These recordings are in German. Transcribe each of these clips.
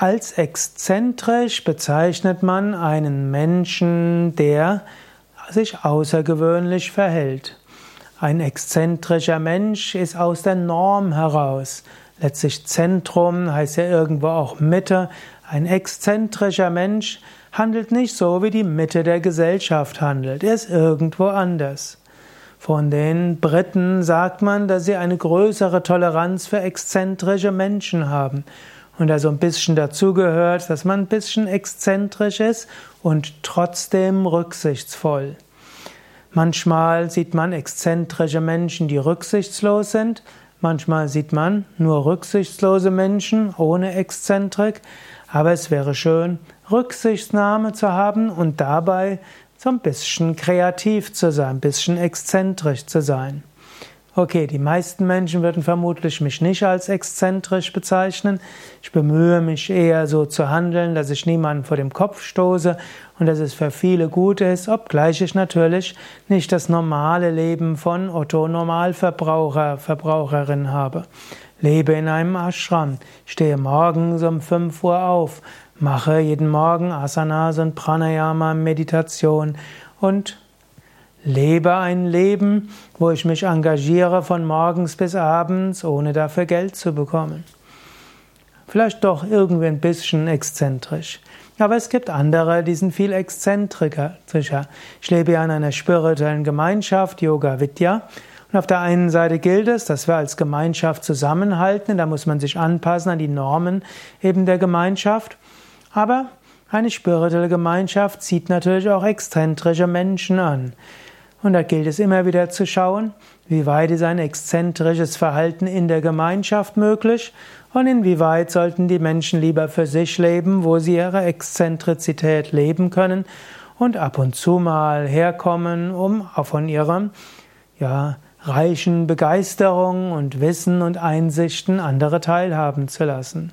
Als exzentrisch bezeichnet man einen Menschen, der sich außergewöhnlich verhält. Ein exzentrischer Mensch ist aus der Norm heraus. Letztlich Zentrum heißt ja irgendwo auch Mitte. Ein exzentrischer Mensch handelt nicht so, wie die Mitte der Gesellschaft handelt. Er ist irgendwo anders. Von den Briten sagt man, dass sie eine größere Toleranz für exzentrische Menschen haben und da so ein bisschen dazugehört, dass man ein bisschen exzentrisch ist und trotzdem rücksichtsvoll. Manchmal sieht man exzentrische Menschen, die rücksichtslos sind, manchmal sieht man nur rücksichtslose Menschen ohne Exzentrik, aber es wäre schön, Rücksichtnahme zu haben und dabei so ein bisschen kreativ zu sein, ein bisschen exzentrisch zu sein. Okay, die meisten Menschen würden vermutlich mich nicht als exzentrisch bezeichnen. Ich bemühe mich eher so zu handeln, dass ich niemanden vor dem Kopf stoße und dass es für viele gut ist, obgleich ich natürlich nicht das normale Leben von Otto Normalverbraucher, Verbraucherin habe. Lebe in einem Ashram, stehe morgens um 5 Uhr auf, mache jeden Morgen Asanas und Pranayama, Meditation und Lebe ein Leben, wo ich mich engagiere von morgens bis abends, ohne dafür Geld zu bekommen. Vielleicht doch irgendwie ein bisschen exzentrisch. Aber es gibt andere, die sind viel exzentrischer. Ich lebe ja in einer spirituellen Gemeinschaft, Yoga Vidya. Und auf der einen Seite gilt es, dass wir als Gemeinschaft zusammenhalten, da muss man sich anpassen an die Normen eben der Gemeinschaft. Aber eine spirituelle Gemeinschaft zieht natürlich auch exzentrische Menschen an. Und da gilt es immer wieder zu schauen, wie weit ist ein exzentrisches Verhalten in der Gemeinschaft möglich und inwieweit sollten die Menschen lieber für sich leben, wo sie ihre Exzentrizität leben können und ab und zu mal herkommen, um auch von ihrem ja, reichen Begeisterung und Wissen und Einsichten andere teilhaben zu lassen.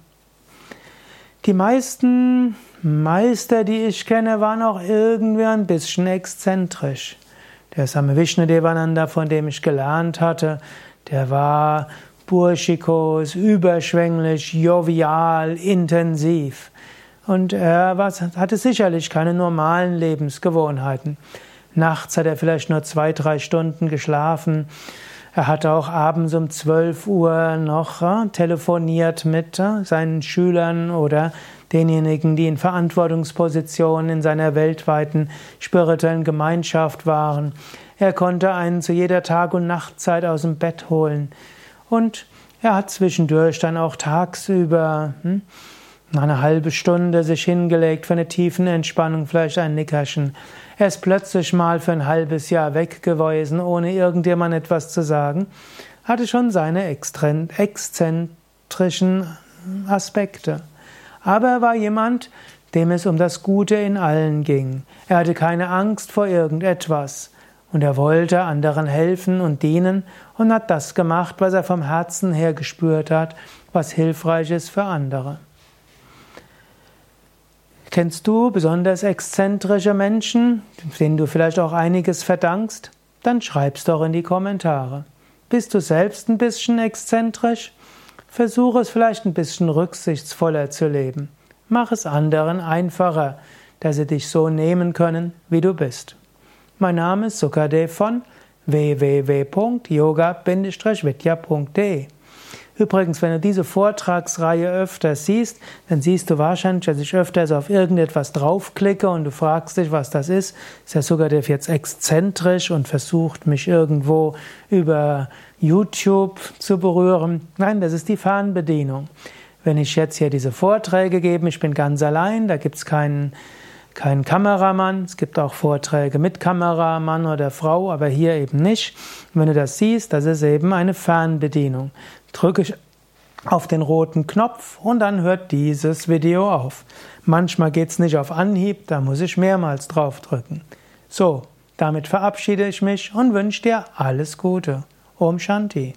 Die meisten Meister, die ich kenne, waren auch irgendwie ein bisschen exzentrisch. Der Same Vishnu von dem ich gelernt hatte, der war burschikos, überschwänglich, jovial, intensiv. Und er hatte sicherlich keine normalen Lebensgewohnheiten. Nachts hat er vielleicht nur zwei, drei Stunden geschlafen. Er hat auch abends um 12 Uhr noch äh, telefoniert mit äh, seinen Schülern oder denjenigen, die in Verantwortungspositionen in seiner weltweiten spirituellen Gemeinschaft waren. Er konnte einen zu jeder Tag- und Nachtzeit aus dem Bett holen. Und er hat zwischendurch dann auch tagsüber hm, eine halbe Stunde sich hingelegt für eine tiefen Entspannung, vielleicht ein Nickerchen. Er ist plötzlich mal für ein halbes Jahr weg gewesen, ohne irgendjemand etwas zu sagen. Hatte schon seine exzentrischen Aspekte. Aber er war jemand, dem es um das Gute in allen ging. Er hatte keine Angst vor irgendetwas. Und er wollte anderen helfen und dienen und hat das gemacht, was er vom Herzen her gespürt hat, was hilfreich ist für andere. Kennst du besonders exzentrische Menschen, denen du vielleicht auch einiges verdankst? Dann schreib's doch in die Kommentare. Bist du selbst ein bisschen exzentrisch? Versuche es vielleicht ein bisschen rücksichtsvoller zu leben. Mach es anderen einfacher, dass sie dich so nehmen können, wie du bist. Mein Name ist Sukadev von www.yoga-vidya.de Übrigens, wenn du diese Vortragsreihe öfters siehst, dann siehst du wahrscheinlich, dass ich öfters auf irgendetwas draufklicke und du fragst dich, was das ist. Ist der Sukadev jetzt exzentrisch und versucht, mich irgendwo über YouTube zu berühren? Nein, das ist die Fernbedienung. Wenn ich jetzt hier diese Vorträge gebe, ich bin ganz allein, da gibt es keinen kein Kameramann. Es gibt auch Vorträge mit Kameramann oder Frau, aber hier eben nicht. Und wenn du das siehst, das ist eben eine Fernbedienung drücke ich auf den roten Knopf und dann hört dieses Video auf. Manchmal geht es nicht auf Anhieb, da muss ich mehrmals drauf drücken. So, damit verabschiede ich mich und wünsche dir alles Gute. Om Shanti.